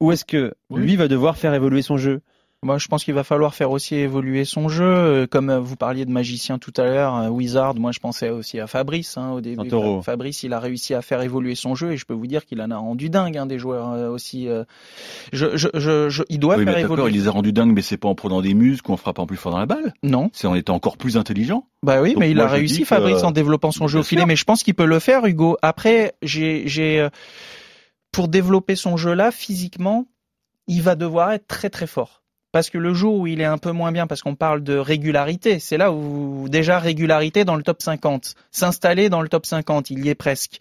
Speaker 5: Ou est-ce que
Speaker 7: Oui.
Speaker 5: lui va devoir faire évoluer son jeu?
Speaker 6: Moi, je pense qu'il va falloir faire aussi évoluer son jeu. Euh, Comme euh, vous parliez de magicien tout à l'heure, euh, Wizard, moi je pensais aussi à Fabrice hein, au début. Fabrice, il a réussi à faire évoluer son jeu et je peux vous dire qu'il en a rendu dingue hein, des joueurs euh, aussi. euh, je, je, je, je- il doit
Speaker 7: Oui, mais
Speaker 6: faire
Speaker 7: d'accord,
Speaker 6: évoluer.
Speaker 7: il les a rendus dingues, mais c'est pas en prenant des muscles ou en frappant plus fort dans la balle.
Speaker 6: Non,
Speaker 7: C'est en étant encore plus intelligent.
Speaker 6: bah oui,
Speaker 7: Donc
Speaker 6: mais il a réussi Fabrice
Speaker 7: euh,
Speaker 6: en développant son jeu au filet.
Speaker 7: sûr.
Speaker 6: Mais je pense qu'il peut le faire, Hugo. Après, j'ai, j'ai pour développer son jeu là physiquement, il va devoir être très très fort. Parce que le jour où il est un peu moins bien, parce qu'on parle de régularité, c'est là où déjà régularité dans le top 50, s'installer dans le top 50, il y est presque,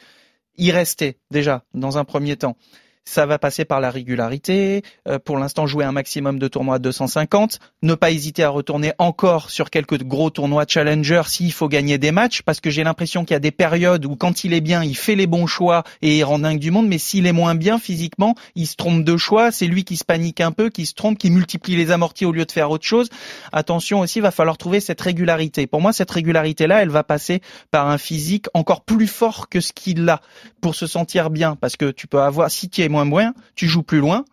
Speaker 6: y rester déjà dans un premier temps. Ça va passer par la régularité. Euh, pour l'instant, jouer un maximum de tournois à 250. Ne pas hésiter à retourner encore sur quelques gros tournois challenger s'il faut gagner des matchs, parce que j'ai l'impression qu'il y a des périodes où quand il est bien, il fait les bons choix et il rend dingue du monde, mais s'il est moins bien physiquement, il se trompe de choix. C'est lui qui se panique un peu, qui se trompe, qui multiplie les amortis au lieu de faire autre chose. Attention aussi, il va falloir trouver cette régularité. Pour moi, cette régularité-là, elle va passer par un physique encore plus fort que ce qu'il a pour se sentir bien, parce que tu peux avoir, si tu es moins bien, tu joues plus loin.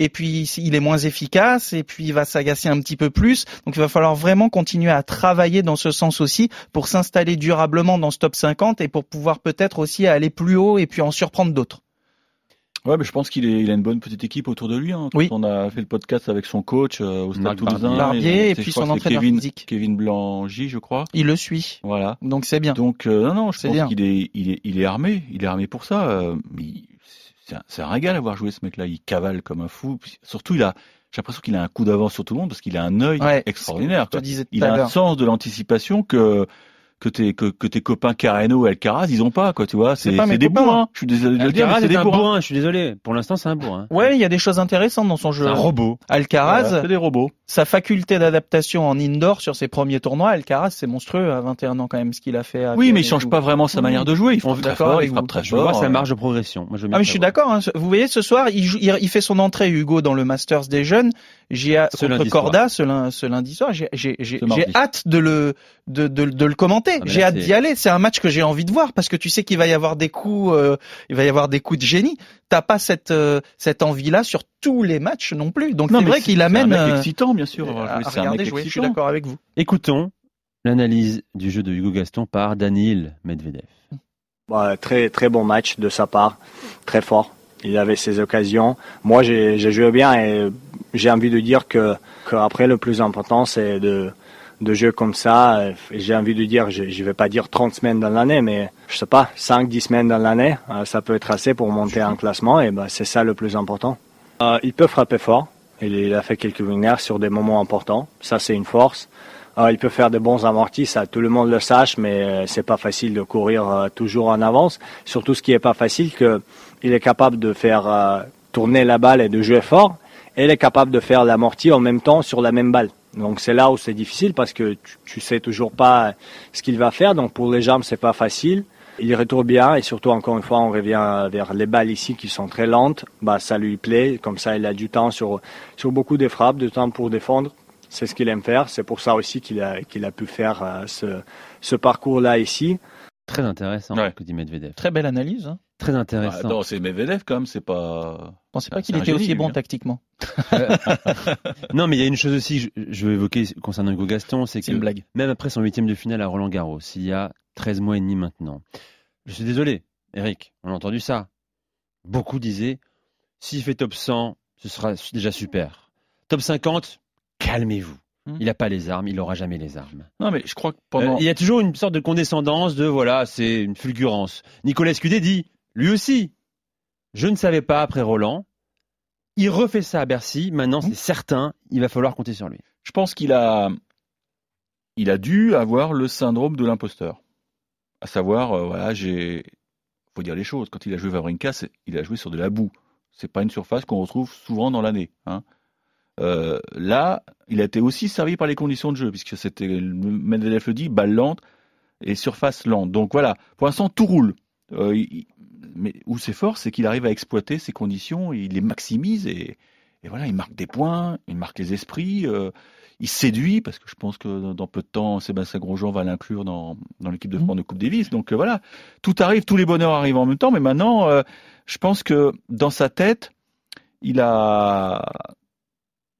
Speaker 6: Et puis il est moins efficace, et puis il va s'agacer un petit peu plus. Donc il va falloir vraiment continuer à travailler dans ce sens aussi pour s'installer durablement dans ce top 50 et pour pouvoir peut-être aussi aller plus haut et puis en surprendre d'autres.
Speaker 7: Ouais, mais je pense qu'il il a une bonne petite équipe autour de lui. Hein.
Speaker 6: Oui.
Speaker 7: On a fait le podcast avec son coach euh, au Stade
Speaker 5: Marc
Speaker 7: Toulousain.
Speaker 6: Barbier et puis son entraîneur
Speaker 7: Kevin,
Speaker 6: physique.
Speaker 7: Kevin Blangy, je crois.
Speaker 6: Il le suit,
Speaker 7: Voilà.
Speaker 6: donc c'est bien.
Speaker 7: Donc euh, non, non, je pense
Speaker 6: bien.
Speaker 7: qu'il est, il est, il est armé. Il est armé pour ça. euh, mais il- c'est un, régal à voir jouer ce mec-là. Il cavale comme un fou. Surtout, il a, j'ai l'impression qu'il a un coup d'avance sur tout le monde parce qu'il a un œil
Speaker 6: Ouais,
Speaker 7: extraordinaire. Quoi. Il a un sens de l'anticipation que que tes que, que tes copains Carreno et Alcaraz ils ont pas quoi tu vois
Speaker 6: C'est
Speaker 7: des bourrins je suis désolé de le dire mais
Speaker 5: Alcaraz
Speaker 7: c'est
Speaker 5: est
Speaker 7: des bourrins
Speaker 5: bourrin, je suis désolé. Pour l'instant, c'est un bourrin.
Speaker 6: Ouais, il y a des choses intéressantes dans son jeu.
Speaker 5: Un robot.
Speaker 6: Alcaraz,
Speaker 7: c'est des robots
Speaker 6: sa faculté d'adaptation en indoor sur ses premiers tournois, Alcaraz, c'est monstrueux à 21 ans quand même ce qu'il a fait. à
Speaker 7: oui mais il change pas vraiment sa manière de jouer il frappe très fort il frappe très fort
Speaker 5: sa
Speaker 7: euh,
Speaker 5: marge de progression. Moi, je
Speaker 6: Ah mais je suis d'accord. Hein. Vous voyez ce soir, il, joue- il, il fait son entrée Hugo dans le Masters des jeunes. J'ai
Speaker 5: Ce
Speaker 6: contre Corda ce, lin- ce lundi soir. J'ai j'ai- j'ai-
Speaker 7: Ce mardi.
Speaker 6: j'ai hâte de le de, de, de le commenter.
Speaker 5: Ah,
Speaker 6: j'ai hâte d'y aller. C'est un match que j'ai envie de voir parce que tu sais qu'il va y avoir des coups, euh, il va y avoir des coups de génie. T'as pas cette euh, cette envie là sur tous les matchs non plus. Donc c'est vrai qu'il
Speaker 7: c'est
Speaker 6: amène
Speaker 7: un mec
Speaker 6: euh,
Speaker 7: excitant bien sûr
Speaker 6: à,
Speaker 7: à jouer.
Speaker 6: à
Speaker 7: c'est un
Speaker 6: regarder
Speaker 7: mec
Speaker 6: jouer. Je suis d'accord avec vous.
Speaker 5: Écoutons l'analyse du jeu de Hugo Gaston par Daniil Medvedev.
Speaker 12: Ouais, très très bon match de sa part, très fort. Il avait ses occasions. Moi, j'ai j'ai joué bien et j'ai envie de dire que, que après le plus important, c'est de de jouer comme ça. Et J'ai envie de dire, je, je vais pas dire 30 semaines dans l'année, mais je sais pas, 5 10 semaines dans l'année, euh, ça peut être assez pour monter un classement et ben c'est ça le plus important. Euh, il peut frapper fort. Il, a fait quelques winners sur des moments importants. Ça, c'est une force. Euh, il peut faire de bons amortis, ça tout le monde le sache, mais euh, c'est pas facile de courir euh, toujours en avance. Surtout ce qui est pas facile, que il est capable de faire euh, tourner la balle et de jouer fort, et il est capable de faire l'amorti en même temps sur la même balle. Donc c'est là où c'est difficile parce que tu, tu sais toujours pas ce qu'il va faire. Donc pour les jambes c'est pas facile. Il retourne bien et surtout encore une fois on revient vers les balles ici qui sont très lentes. Bah ça lui plaît. Comme ça il a du temps sur sur beaucoup de frappes, du temps pour défendre. C'est ce qu'il aime faire. C'est pour ça aussi qu'il a qu'il a pu faire euh, ce ce parcours là ici.
Speaker 5: Très intéressant,
Speaker 7: Ouais.
Speaker 5: que dit Medvedev.
Speaker 6: Très belle analyse. Hein.
Speaker 5: Très
Speaker 7: Ah,
Speaker 5: intéressant.
Speaker 7: non c'est Medvedev quand même c'est pas
Speaker 6: Je pensais pas qu'il était
Speaker 7: génie,
Speaker 6: aussi bon
Speaker 7: hein.
Speaker 6: tactiquement.
Speaker 5: non, mais il y a une chose aussi que je, je veux évoquer concernant Hugo Gaston, c'est
Speaker 6: C'est
Speaker 5: que
Speaker 6: une blague.
Speaker 5: même après son huitième de finale à Roland Garros, il y a 13 mois et demi maintenant, je suis désolé, Eric, on a entendu ça. Beaucoup disaient, s'il fait top 100, ce sera déjà super. Top 50, calmez-vous.
Speaker 6: Hmm.
Speaker 5: Il n'a pas les armes, il n'aura jamais les armes.
Speaker 7: non mais je crois que
Speaker 5: Euh,
Speaker 7: pendant
Speaker 5: il y a toujours une sorte de condescendance de voilà, c'est une fulgurance. Nicolas Scudé dit, lui aussi, je ne savais pas après Roland. Il refait ça à Bercy. Maintenant, c'est certain, il va falloir compter sur lui.
Speaker 7: je pense qu'il a, il a dû avoir le syndrome de l'imposteur. À savoir, euh, voilà, j'ai, faut dire les choses. Quand il a joué Vavrinka, il a joué sur de la boue. C'est pas une surface qu'on retrouve souvent dans l'année. Hein. Euh, là, il a été aussi servi par les conditions de jeu, puisque c'était, Medvedev le dit, balle lente et surface lente. Donc voilà, pour l'instant, tout roule. Euh, il- mais où c'est fort, c'est qu'il arrive à exploiter ces conditions, il les maximise et, et voilà, il marque des points, il marque les esprits, euh, il séduit parce que je pense que dans peu de temps, Sébastien Grosjean va l'inclure dans, dans l'équipe de France de Coupe Davis. Donc euh, voilà, tout arrive, tous les bonheurs arrivent en même temps. Mais maintenant, euh, je pense que dans sa tête, il a,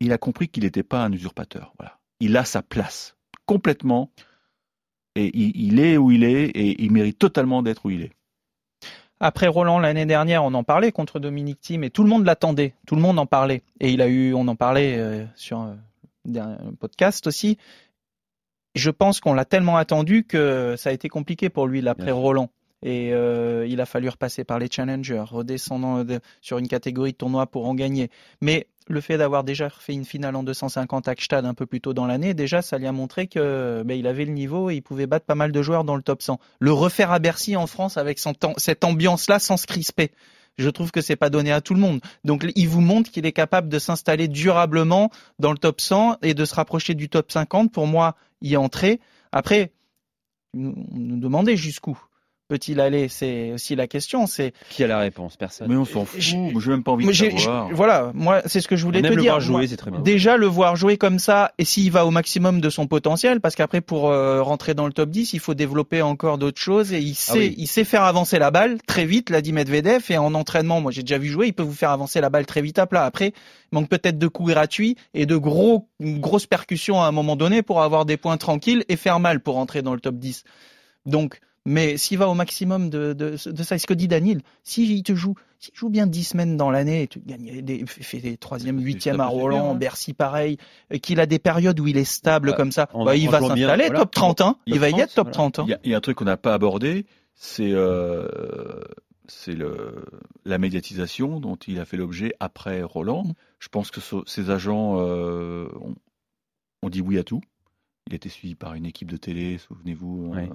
Speaker 7: il a compris qu'il n'était pas un usurpateur. Voilà, il a sa place complètement et il, il est où il est et il mérite totalement d'être où il est.
Speaker 6: Après Roland l'année dernière, on en parlait contre Dominique Thiem et tout le monde l'attendait, tout le monde en parlait. Et il a eu, on en parlait euh, sur euh, un podcast aussi. Je pense qu'on l'a tellement attendu que ça a été compliqué pour lui l'après Roland. Et euh, il a fallu repasser par les challengers, redescendant de- sur une catégorie de tournoi pour en gagner. Mais le fait d'avoir déjà fait une finale en 250 à Gstad un peu plus tôt dans l'année, déjà ça lui a montré que ben, il avait le niveau et il pouvait battre pas mal de joueurs dans le top 100. Le refaire à Bercy en France avec cette ambiance-là sans se crisper. Je trouve que c'est pas donné à tout le monde. Donc il vous montre qu'il est capable de s'installer durablement dans le top 100 et de se rapprocher du top 50 pour moi y entrer. Après, on nous demandait jusqu'où peut-il aller? C'est aussi la question. C'est
Speaker 5: qui a la réponse? Personne.
Speaker 7: Mais on s'en fout. Moi, j'ai même pas envie de savoir.
Speaker 6: Voilà, moi, c'est ce que je voulais
Speaker 5: on
Speaker 6: te
Speaker 5: aime
Speaker 6: dire.
Speaker 5: Le voir jouer, c'est très bien.
Speaker 6: Déjà, le voir jouer comme ça, et s'il va au maximum de son potentiel, parce qu'après, pour euh, rentrer dans le top 10, il faut développer encore d'autres choses, et il sait,
Speaker 5: Ah oui.
Speaker 6: il sait faire avancer la balle très vite, l'a dit Medvedev, et en entraînement, moi, j'ai déjà vu jouer, il peut vous faire avancer la balle très vite à plat. Après, il manque peut-être de coups gratuits et de gros, une grosse percussion à un moment donné pour avoir des points tranquilles et faire mal pour rentrer dans le top 10. Donc, mais s'il va au maximum de, de, de ça, ce que dit Daniel, s'il te joue, s'il joue bien 10 semaines dans l'année, tu gagnes des, fait des troisième, huitième à
Speaker 7: ça peut
Speaker 6: Roland,
Speaker 7: hein.
Speaker 6: Bercy pareil, et qu'il a des périodes où il est stable
Speaker 5: Bah,
Speaker 6: comme ça, bah, il va s'installer
Speaker 5: voilà.
Speaker 6: top 30, hein.
Speaker 5: Il
Speaker 6: va y être top
Speaker 5: voilà.
Speaker 6: 30. hein.
Speaker 7: Il y, a, il y a un truc qu'on n'a pas abordé, c'est euh, c'est la médiatisation dont il a fait l'objet après Roland.
Speaker 6: Mm.
Speaker 7: Je pense que so- ses agents euh, ont, ont dit oui à tout. Il était suivi par une équipe de télé, souvenez-vous. Euh,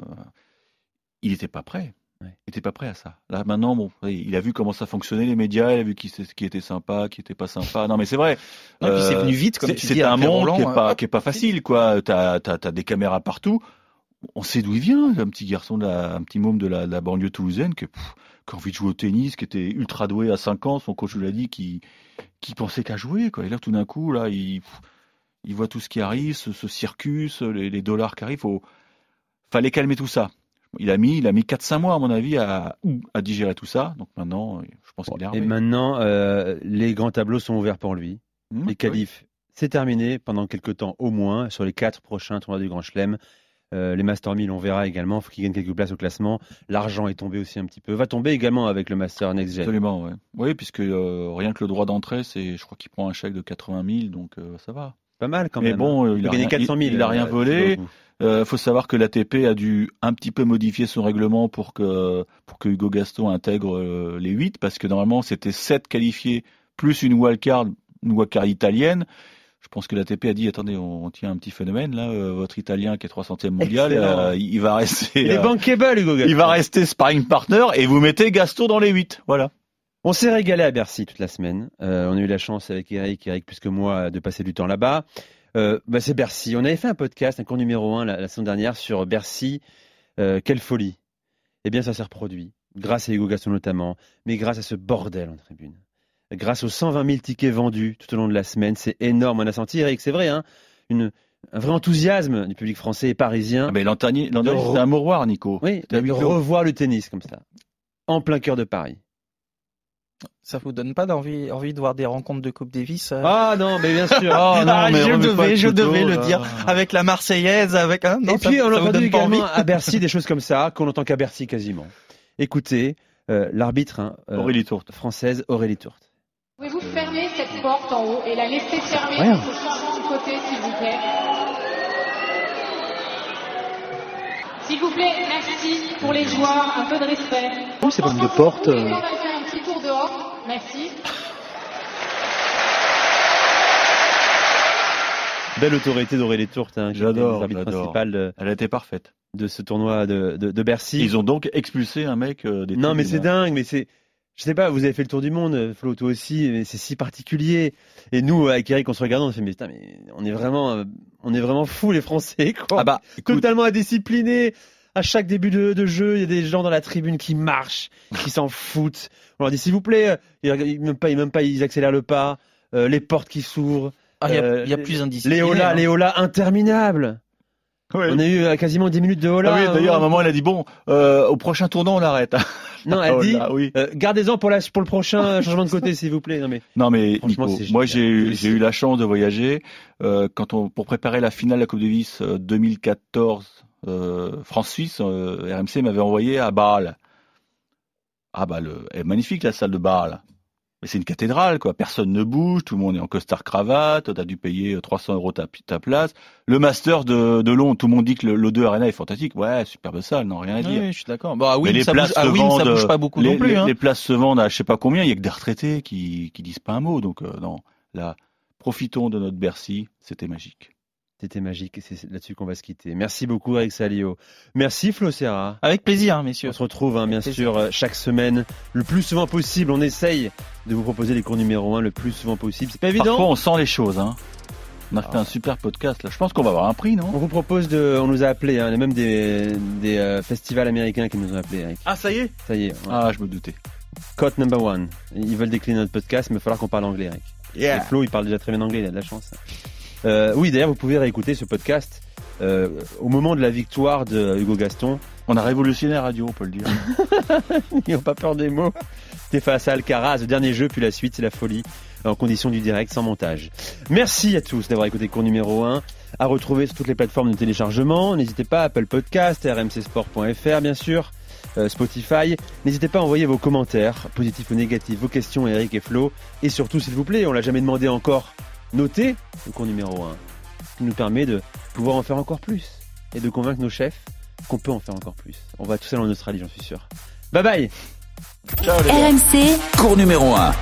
Speaker 7: il n'était pas prêt.
Speaker 5: Ouais.
Speaker 7: Il n'était pas prêt à ça. Là maintenant, bon, il a vu comment ça fonctionnait les médias, il a vu qui, qui était sympa, qui était pas sympa. Non mais c'est vrai.
Speaker 6: Non, puis c'est
Speaker 7: Euh,
Speaker 6: venu vite, comme
Speaker 7: c'est-
Speaker 6: tu
Speaker 7: C'est
Speaker 6: dis,
Speaker 7: un monde
Speaker 6: Roland,
Speaker 7: qui est
Speaker 6: hein.
Speaker 7: pas facile quoi. T'as as, des caméras partout. On sait d'où il vient, un petit garçon, de la- un petit môme de la, de la banlieue toulousaine qui, pff, qui a envie de jouer au tennis, qui était ultra doué à 5 ans. Son coach lui a dit qui qui pensait qu'à jouer quoi. Et là tout d'un coup là il pff, il voit tout ce qui arrive, ce, ce circus, les, les dollars qui arrivent. Faut, fallait calmer tout ça. Il a mis, il a mis 4-5 mois, à mon avis, à, à digérer tout ça. Donc maintenant, je pense qu'il est
Speaker 5: Et
Speaker 7: armé.
Speaker 5: maintenant, euh, les grands tableaux sont ouverts pour lui.
Speaker 7: Mmh,
Speaker 5: Les
Speaker 7: oui.
Speaker 5: qualifs, c'est terminé pendant quelques temps au moins sur les quatre prochains tournois du Grand Chelem. Euh, les Master 1000, on verra également. Il faut qu'il gagne quelques places au classement. L'argent est tombé aussi un petit peu. Va tomber également avec le Master Next Gen.
Speaker 7: Absolument, ouais. Oui, puisque euh, rien que le droit d'entrée, c'est, je crois qu'il prend un chèque de 80 000, donc ça va.
Speaker 5: Pas mal quand
Speaker 7: Mais
Speaker 5: même.
Speaker 7: bon,
Speaker 5: hein.
Speaker 7: il a rien-
Speaker 5: 400 000.
Speaker 7: il- il a rien volé. Euh, faut savoir que l'ATP a dû un petit peu modifier son règlement pour que pour que Hugo Gaston intègre euh, les 8 parce que normalement c'était 7 qualifiés plus une wildcard, une wildcard italienne. Je pense que l'ATP a dit attendez, on, on tient un petit phénomène là, euh, votre italien qui est 300e mondial, euh, il va rester
Speaker 5: Il est bankable, Hugo Gaston.
Speaker 7: il va rester sparring partner et vous mettez Gaston dans les 8. Voilà.
Speaker 5: On s'est régalé à Bercy toute la semaine. Euh, on a eu la chance avec Eric, Eric plus que moi, de passer du temps là-bas. Euh, bah, c'est Bercy. On avait fait un podcast, un cours numéro 1 la, la semaine dernière sur Bercy. Euh, quelle folie. Eh bien, ça s'est reproduit. Grâce à Hugo Gaston notamment, mais grâce à ce bordel en tribune. Grâce aux 120 000 tickets vendus tout au long de la semaine. C'est énorme. On a senti, Eric, c'est vrai, hein, une, un vrai enthousiasme du public français et parisien.
Speaker 7: Ah, mais l'an dernier, c'était un mouroir, Nico.
Speaker 5: oui, de revoir le tennis comme ça. En plein cœur de Paris.
Speaker 6: Ça vous donne pas d'envie, envie de voir des rencontres de Coupe Davis euh
Speaker 5: Ah non, mais bien sûr.
Speaker 7: Oh, non,
Speaker 6: Ah,
Speaker 7: mais
Speaker 6: je devais,
Speaker 7: le
Speaker 6: je
Speaker 7: couteau,
Speaker 6: devais le dire avec la Marseillaise, avec un. Non,
Speaker 5: et
Speaker 6: ça-
Speaker 5: puis on
Speaker 6: ça
Speaker 5: a entendu
Speaker 6: donne pas
Speaker 5: également
Speaker 6: envie
Speaker 5: à Bercy des choses comme ça qu'on entend qu'à Bercy quasiment. Écoutez, euh, l'arbitre hein, euh,
Speaker 7: Aurélie Tourte.
Speaker 5: française Aurélie Tourte.
Speaker 13: Pouvez-vous fermer cette porte en haut et la laisser fermer
Speaker 5: Ouais.
Speaker 13: pour ce changement de côté, s'il vous plaît? S'il vous plaît, merci pour les joueurs, un peu de respect.
Speaker 10: Oui, c'est pas de porte.
Speaker 13: Dehors. Merci.
Speaker 5: Belle autorité d'Aurélie Tourte, hein,
Speaker 7: J'adore, Elle a été parfaite.
Speaker 5: de ce tournoi de, de, de Bercy.
Speaker 7: Ils ont donc expulsé un mec euh, des
Speaker 5: Non, mais c'est dingue, mais c'est. Je sais pas, vous avez fait le tour du monde, euh, Flo, toi aussi, mais c'est si particulier. Et nous, avec Eric, on se regarde, on se fait, mais putain, mais on est vraiment, euh, on est vraiment fous, les Français, quoi.
Speaker 7: Ah bah, écoute,
Speaker 5: totalement indisciplinés. À chaque début de, de jeu, il y a des gens dans la tribune qui marchent, qui s'en foutent. On leur dit, s'il vous plaît, euh, ils, ils- même pas, ils- même pas, ils accélèrent le pas, euh, les portes qui s'ouvrent.
Speaker 6: Ah, il y a-
Speaker 5: euh,
Speaker 6: y a plus indiscipliné,
Speaker 5: Les holas,
Speaker 6: hein.
Speaker 5: les holas interminables.
Speaker 7: Ouais.
Speaker 5: On a eu euh, quasiment 10 minutes de hola.
Speaker 7: Ah oui, d'ailleurs, à un moment, elle a dit bon, euh, au prochain tournant, on arrête.
Speaker 5: Non, elle
Speaker 7: Oh
Speaker 5: dit,
Speaker 7: oui.
Speaker 5: euh, gardez-en pour, la, pour le prochain changement de côté, s'il vous plaît. Non, mais
Speaker 7: Non mais
Speaker 5: Franchement,
Speaker 7: Nico,
Speaker 5: c'est
Speaker 7: moi j'ai eu la chance de voyager euh, quand on pour préparer la finale de la Coupe Davis euh, 2014 euh, France-Suisse euh, RMC m'avait envoyé à Bâle. Ah bah le elle est magnifique la salle de Bâle. Mais c'est une cathédrale quoi, personne ne bouge, tout le monde est en costard cravate, t'as dû payer 300 euros ta, ta place. Le Master de, de Londres, tout le monde dit que le- l'O2 Arena est fantastique, ouais superbe salle, non rien à dire.
Speaker 6: oui, je suis d'accord. Bah oui,
Speaker 7: Mais les
Speaker 6: ça
Speaker 7: places
Speaker 6: bouge, ah
Speaker 7: se
Speaker 6: oui, mais ça
Speaker 7: vendent,
Speaker 6: bouge pas beaucoup
Speaker 7: les,
Speaker 6: non plus.
Speaker 7: les-
Speaker 6: hein.
Speaker 7: les places se vendent à je sais pas combien. Il y a que des retraités qui qui disent pas un mot. Donc euh, non, là, profitons de notre Bercy. C'était magique.
Speaker 5: C'était magique et c'est là-dessus qu'on va se quitter. Merci beaucoup Eric Salio. Merci Flo Serra.
Speaker 6: Avec plaisir, messieurs.
Speaker 5: On se retrouve hein, bien sûr chaque semaine, le plus souvent possible. On essaye de vous proposer les cours numéro 1 le plus souvent possible. C'est pas évident.
Speaker 7: Parfois, on sent les choses. Hein. On a fait un super podcast là. Je pense qu'on va avoir un prix, non?
Speaker 5: On vous propose de. On nous a appelé, hein, il y a même des, des euh, festivals américains qui nous ont appelé, Eric.
Speaker 7: Ah, ça y est?
Speaker 5: Ça y est. ouais.
Speaker 7: Ah, je me doutais.
Speaker 5: Cote number one. Ils veulent décliner notre podcast, mais il va falloir qu'on parle anglais, Eric.
Speaker 7: Yeah.
Speaker 5: Et Flo, il parle déjà très bien anglais, il a de la chance. Euh, oui, d'ailleurs, vous pouvez réécouter ce podcast euh, au moment de la victoire de Hugo Gaston.
Speaker 7: On a révolutionné la radio, on peut le dire.
Speaker 5: Ils n'ont pas peur des mots. C'était face à Alcaraz, le dernier jeu, puis la suite, c'est la folie, en condition du direct, sans montage. Merci à tous d'avoir écouté cours numéro 1, à retrouver sur toutes les plateformes de téléchargement. N'hésitez pas, Apple Podcast, rmcsport.fr, bien sûr, euh, Spotify. N'hésitez pas à envoyer vos commentaires, positifs ou négatifs, vos questions, Eric et Flo. Et surtout, s'il vous plaît, on l'a jamais demandé encore, notez le cours numéro 1, ce qui nous permet de pouvoir en faire encore plus et de convaincre nos chefs qu'on peut en faire encore plus. On va tous aller en Australie, j'en suis sûr. Bye bye
Speaker 4: RMC,
Speaker 1: Cours numéro 1.